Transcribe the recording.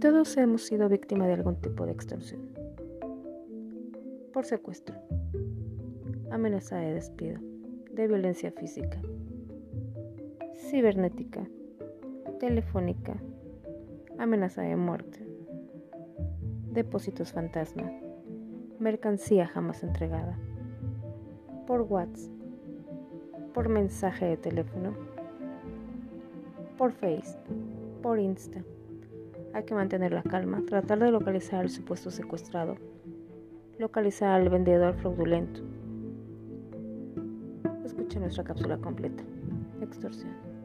Todos hemos sido víctimas de algún tipo de extorsión. Por secuestro, amenaza de despido, de violencia física, cibernética, telefónica, amenaza de muerte, depósitos fantasma, mercancía jamás entregada, por WhatsApp, por mensaje de teléfono, por Face, por Insta. Hay que mantener la calma, tratar de localizar al supuesto secuestrado, localizar al vendedor fraudulento. Escucha nuestra cápsula completa. Extorsión.